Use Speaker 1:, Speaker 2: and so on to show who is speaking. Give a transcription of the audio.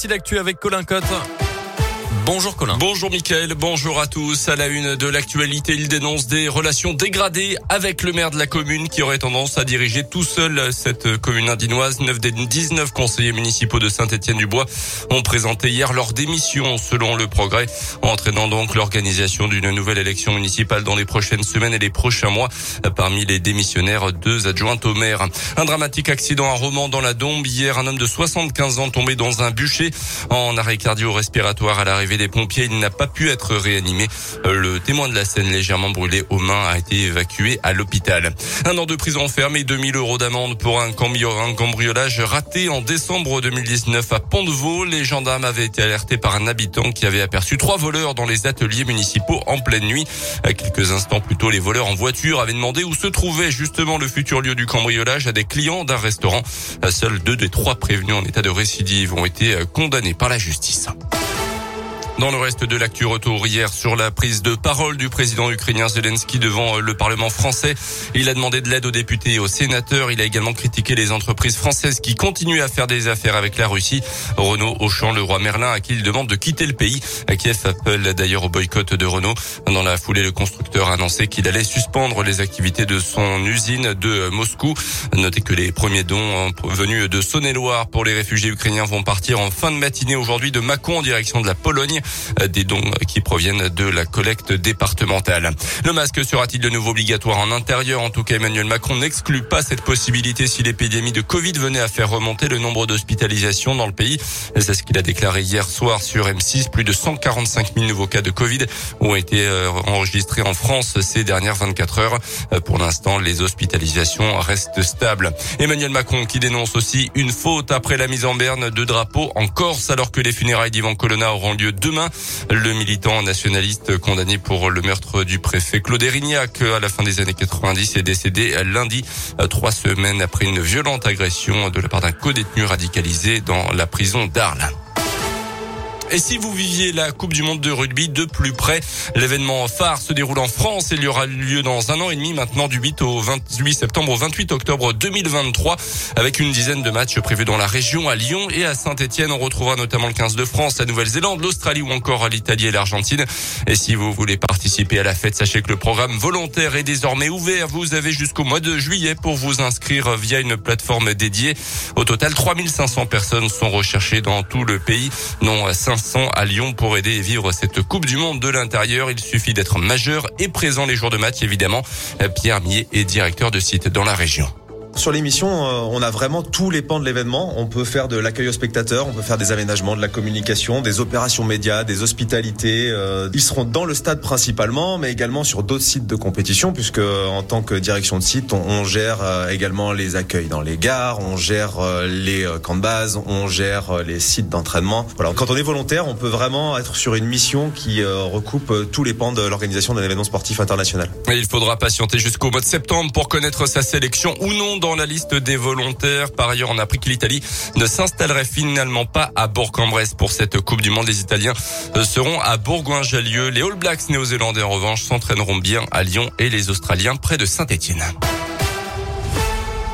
Speaker 1: Voici l'actu avec Colin Cotte. Bonjour Colin.
Speaker 2: Bonjour Mickaël, bonjour à tous. À la une de l'actualité, il dénonce des relations dégradées avec le maire de la commune qui aurait tendance à diriger tout seul cette commune indinoise. 9 des 19 conseillers municipaux de Saint-Étienne-du-Bois ont présenté hier leur démission selon le progrès, entraînant donc l'organisation d'une nouvelle élection municipale dans les prochaines semaines et les prochains mois. Parmi les démissionnaires, deux adjointes au maire. Un dramatique accident à Romans dans la Dombe. Hier, un homme de 75 ans tombé dans un bûcher en arrêt cardio-respiratoire à l'arrivée pompiers. Il n'a pas pu être réanimé. Euh, le témoin de la scène légèrement brûlé aux mains a été évacué à l'hôpital. Un an de prison ferme et 2000 euros d'amende pour un cambriolage raté en décembre 2019 à Pont-de-Vaux. Les gendarmes avaient été alertés par un habitant qui avait aperçu trois voleurs dans les ateliers municipaux en pleine nuit. Quelques instants plus tôt, les voleurs en voiture avaient demandé où se trouvait justement le futur lieu du cambriolage à des clients d'un restaurant. Seuls deux des trois prévenus en état de récidive ont été condamnés par la justice. Dans le reste de l'actu retour hier sur la prise de parole du président ukrainien Zelensky devant le Parlement français. Il a demandé de l'aide aux députés et aux sénateurs. Il a également critiqué les entreprises françaises qui continuent à faire des affaires avec la Russie. Renault, Auchan, le roi Merlin à qui il demande de quitter le pays. Kiev appelle d'ailleurs au boycott de Renault. Dans la foulée, le constructeur a annoncé qu'il allait suspendre les activités de son usine de Moscou. Notez que les premiers dons venus de Saône-et-Loire pour les réfugiés ukrainiens vont partir en fin de matinée aujourd'hui de Mâcon en direction de la Pologne. Euh, des dons qui proviennent de la collecte départementale. Le masque sera-t-il de nouveau obligatoire en intérieur? En tout cas, Emmanuel Macron n'exclut pas cette possibilité si l'épidémie de Covid venait à faire remonter le nombre d'hospitalisations dans le pays. C'est ce qu'il a déclaré hier soir sur M6. Plus de 145 000 nouveaux cas de Covid ont été euh, enregistrés en France ces dernières 24 heures. Euh, pour l'instant, les hospitalisations restent stables. Emmanuel Macron qui dénonce aussi une faute après la mise en berne de drapeaux en Corse alors que les funérailles d'Ivan Colonna auront lieu demain le militant nationaliste condamné pour le meurtre du préfet Claude Erignac à la fin des années 90 est décédé lundi, trois semaines après une violente agression de la part d'un co-détenu radicalisé dans la prison d'Arles. Et si vous viviez la Coupe du Monde de rugby de plus près, l'événement phare se déroule en France. Il y aura lieu dans un an et demi maintenant du 8 au 28 septembre au 28 octobre 2023 avec une dizaine de matchs prévus dans la région à Lyon et à Saint-Etienne. On retrouvera notamment le 15 de France, la Nouvelle-Zélande, l'Australie ou encore l'Italie et l'Argentine. Et si vous voulez participer à la fête, sachez que le programme volontaire est désormais ouvert. Vous avez jusqu'au mois de juillet pour vous inscrire via une plateforme dédiée. Au total, 3500 personnes sont recherchées dans tout le pays, dont 500 à Lyon pour aider et vivre cette Coupe du Monde de l'intérieur. Il suffit d'être majeur et présent les jours de match, évidemment. Pierre Millet est directeur de site dans la région.
Speaker 3: Sur l'émission, euh, on a vraiment tous les pans de l'événement. On peut faire de l'accueil aux spectateurs, on peut faire des aménagements, de la communication, des opérations médias, des hospitalités. Euh, ils seront dans le stade principalement, mais également sur d'autres sites de compétition, puisque en tant que direction de site, on, gère euh, également les accueils dans les gares, on gère les camps de base, on gère les sites d'entraînement. Voilà. Quand on est volontaire, on peut vraiment être sur une mission qui recoupe tous les pans de l'organisation d'un événement sportif international.
Speaker 2: Il faudra patienter jusqu'au mois de septembre pour connaître sa sélection ou non dans la liste des volontaires. Par ailleurs, on a appris que l'Italie ne s'installerait finalement pas à Bourg-en-Bresse pour cette Coupe du Monde. Les Italiens euh, seront à Bourgoin-Jallieu. Les All Blacks néo-zélandais, en revanche, s'entraîneront bien à Lyon et les Australiens près de Saint-Etienne.